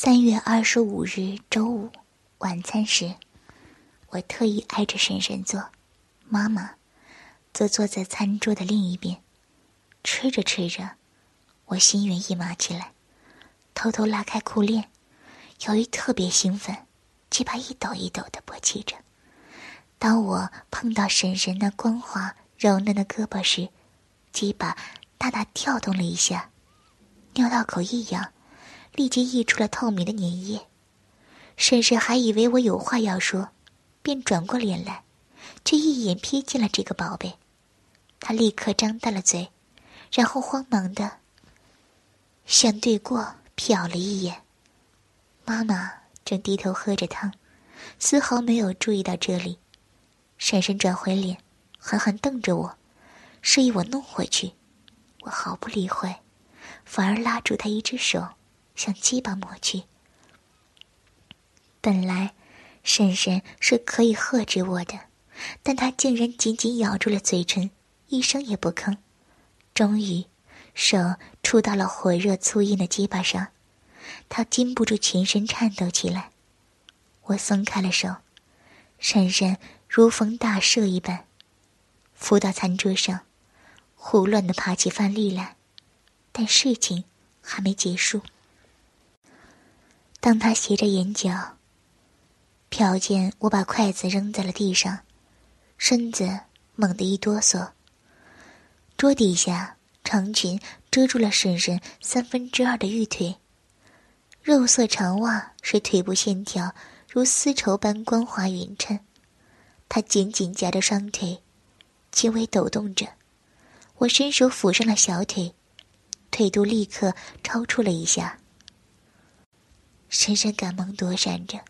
三月二十五日周五晚餐时，我特意挨着婶婶坐，妈妈则坐在餐桌的另一边。吃着吃着，我心猿意马起来，偷偷拉开裤链，由于特别兴奋，鸡巴一抖一抖的勃起着。当我碰到婶婶那光滑柔嫩的胳膊时，鸡巴大大跳动了一下，尿道口一痒。立即溢出了透明的粘液，婶婶还以为我有话要说，便转过脸来，却一眼瞥见了这个宝贝。她立刻张大了嘴，然后慌忙的向对过瞟了一眼。妈妈正低头喝着汤，丝毫没有注意到这里。婶婶转回脸，狠狠瞪着我，示意我弄回去。我毫不理会，反而拉住她一只手。向鸡巴抹去。本来，婶婶是可以喝止我的，但她竟然紧紧咬住了嘴唇，一声也不吭。终于，手触到了火热粗硬的鸡巴上，她禁不住全身颤抖起来。我松开了手，婶婶如逢大赦一般，扶到餐桌上，胡乱的爬起饭粒来，但事情还没结束。当他斜着眼角，瞟见我把筷子扔在了地上，身子猛地一哆嗦。桌底下长裙遮住了婶婶三分之二的玉腿，肉色长袜使腿部线条如丝绸般光滑匀称。她紧紧夹着双腿，轻微抖动着。我伸手抚上了小腿，腿肚立刻超出了一下。深深赶忙躲闪着，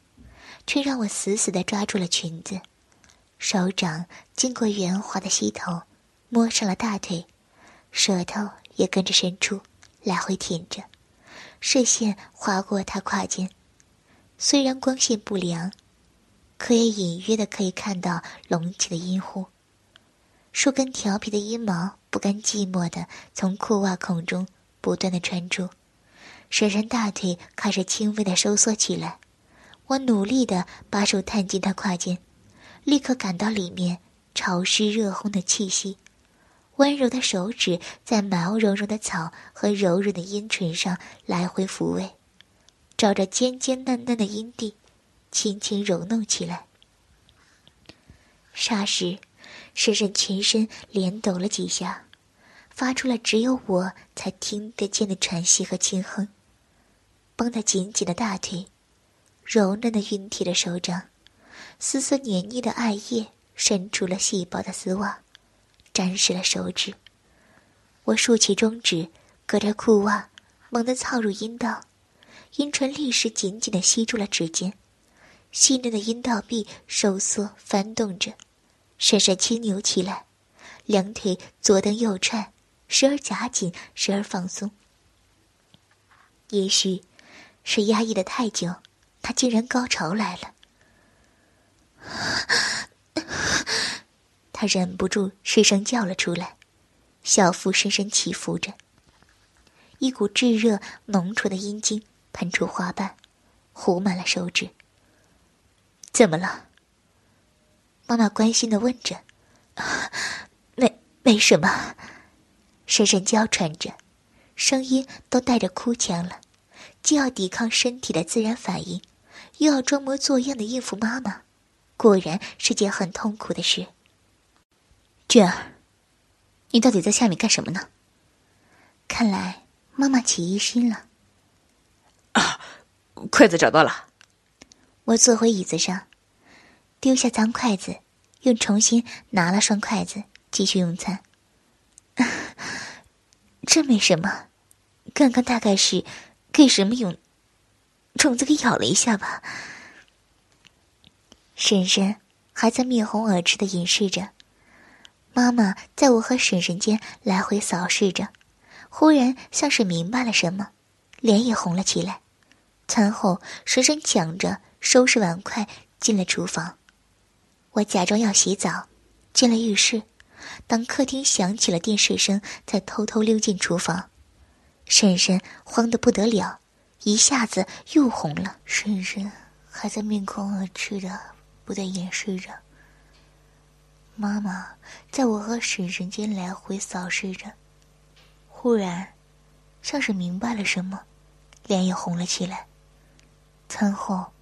却让我死死的抓住了裙子，手掌经过圆滑的膝头，摸上了大腿，舌头也跟着伸出，来回舔着，视线划过她胯间，虽然光线不良，可也隐约的可以看到隆起的阴户，数根调皮的阴毛不甘寂寞的从裤袜孔中不断的穿出。婶婶大腿开始轻微的收缩起来，我努力的把手探进她胯间，立刻感到里面潮湿热烘的气息，温柔的手指在毛茸茸的草和柔软的阴唇上来回抚慰，照着尖尖嫩嫩的阴蒂，轻轻揉弄起来。霎时，婶婶全身连抖了几下，发出了只有我才听得见的喘息和轻哼。绷得紧紧的大腿，柔嫩的熨帖的手掌，丝丝黏腻的艾叶渗出了细薄的丝袜，沾湿了手指。我竖起中指，隔着裤袜，猛地操入阴道，阴唇立时紧紧地吸住了指尖，细嫩的阴道壁收缩翻动着，闪闪轻扭起来，两腿左蹬右踹，时而夹紧，时而放松。也许。是压抑的太久，他竟然高潮来了。他忍不住失声叫了出来，小腹深深起伏着，一股炙热浓稠的阴茎喷出花瓣，糊满了手指。怎么了？妈妈关心的问着。没，没什么。深深娇喘着，声音都带着哭腔了。既要抵抗身体的自然反应，又要装模作样的应付妈妈，果然是件很痛苦的事。娟儿，你到底在下面干什么呢？看来妈妈起疑心了。啊，筷子找到了。我坐回椅子上，丢下脏筷子，又重新拿了双筷子继续用餐。这没什么，刚刚大概是。给什么用？虫子给咬了一下吧。婶婶还在面红耳赤的掩饰着，妈妈在我和婶婶间来回扫视着，忽然像是明白了什么，脸也红了起来。餐后，婶婶抢着收拾碗筷进了厨房，我假装要洗澡，进了浴室。当客厅响起了电视声，才偷偷溜进厨房。婶婶慌得不得了，一下子又红了。婶婶还在面红耳赤的，不再掩饰着。妈妈在我和婶婶间来回扫视着，忽然，像是明白了什么，脸也红了起来。餐后，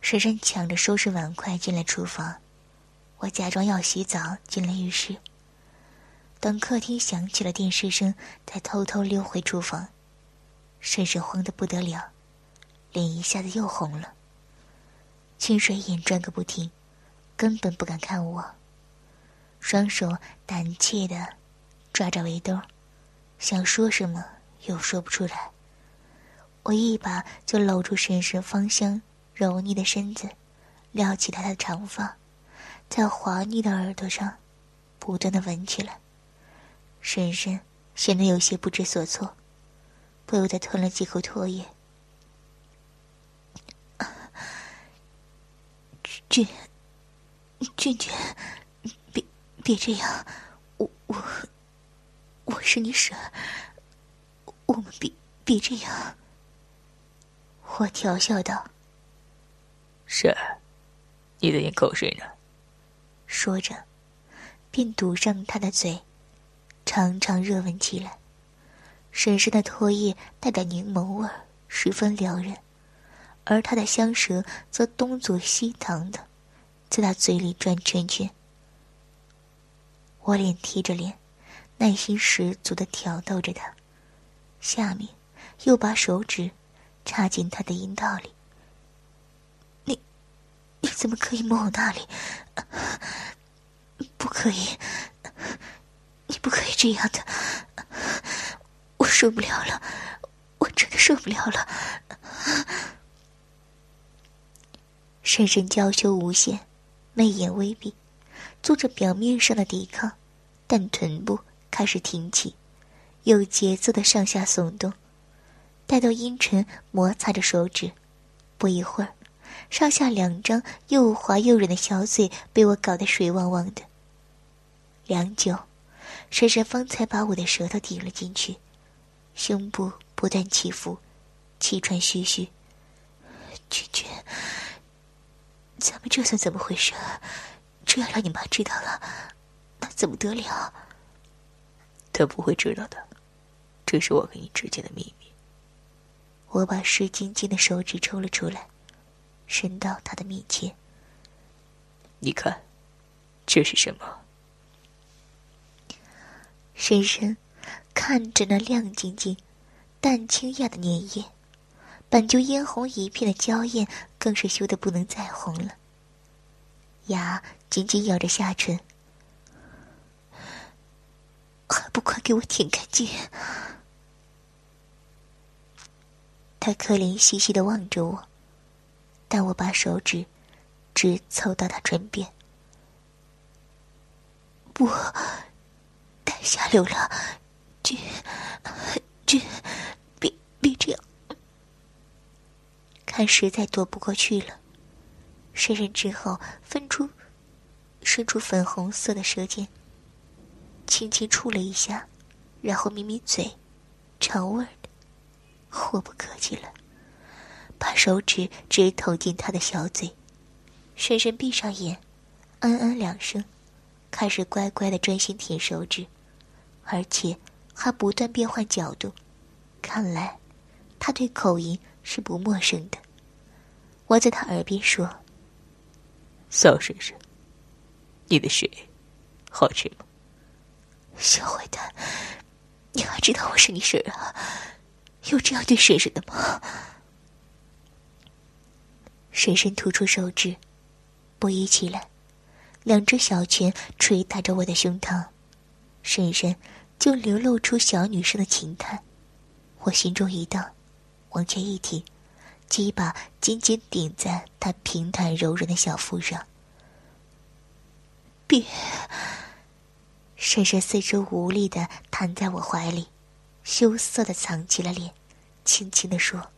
婶婶抢着收拾碗筷进了厨房，我假装要洗澡进了浴室。等客厅响起了电视声，才偷偷溜回厨房。婶婶慌得不得了，脸一下子又红了，清水眼转个不停，根本不敢看我。双手胆怯的抓着围兜，想说什么又说不出来。我一把就搂住婶婶芳香柔腻的身子，撩起她的长发，在滑腻的耳朵上不断的闻起来。婶婶显得有些不知所措，不由得吞了几口唾液。俊，俊俊，别别这样，我我我是你婶，我们别别这样。我调笑道：“婶，你在咽口水呢。”说着，便堵上他的嘴。常常热吻起来，婶婶的唾液带点柠檬味，十分撩人，而他的香舌则东左西淌的，在他嘴里转圈圈。我脸贴着脸，耐心十足的挑逗着他，下面又把手指插进他的阴道里。你，你怎么可以摸我那里？不可以。你不可以这样的，我受不了了，我真的受不了了。婶婶娇羞无限，媚眼微闭，做着表面上的抵抗，但臀部开始挺起，有节奏的上下耸动，待到阴唇摩擦着手指，不一会儿，上下两张又滑又软的小嘴被我搞得水汪汪的。良久。婶婶方才把我的舌头顶了进去，胸部不断起伏，气喘吁吁。君君，咱们这算怎么回事？这要让你妈知道了，那怎么得了？她不会知道的，这是我跟你之间的秘密。我把湿津津的手指抽了出来，伸到她的面前。你看，这是什么？深深看着那亮晶晶、淡清雅的粘液，本就嫣红一片的娇艳更是羞得不能再红了。牙紧紧咬着下唇，还不快给我舔干净！他可怜兮兮的望着我，但我把手指直凑到他唇边，不。下流了，君君，别别这样！看实在躲不过去了，伸人之后分出伸出粉红色的舌尖，轻轻触了一下，然后抿抿嘴，尝味儿的。我不客气了，把手指直捅进他的小嘴，深深闭上眼，嗯嗯两声，开始乖乖的专心舔手指。而且还不断变换角度，看来他对口音是不陌生的。我在他耳边说：“小婶婶，你的水好吃吗？”小坏蛋，你还知道我是你婶啊？有这样对婶婶的吗？婶婶吐出手指，不依起来，两只小拳捶打着我的胸膛。婶婶就流露出小女生的情态，我心中一荡，往前一挺，鸡巴紧紧顶在她平坦柔软的小腹上。别！婶婶四肢无力的瘫在我怀里，羞涩的藏起了脸，轻轻的说：“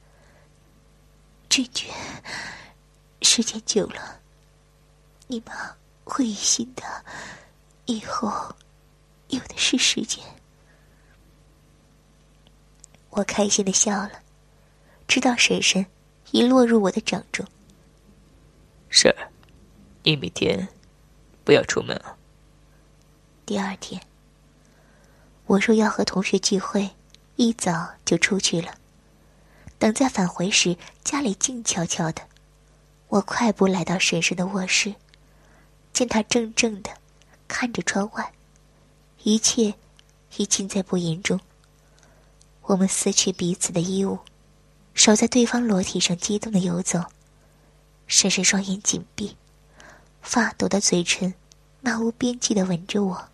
君君，时间久了，你妈会疑心的，以后……”有的是时间，我开心的笑了，知道婶婶已落入我的掌中。婶儿，你明天不要出门啊。第二天，我说要和同学聚会，一早就出去了。等再返回时，家里静悄悄的。我快步来到婶婶的卧室，见她怔怔的看着窗外，一切已尽在不言中。我们撕去彼此的衣物，手在对方裸体上激动的游走。深深双眼紧闭，发抖的嘴唇漫无边际的吻着我。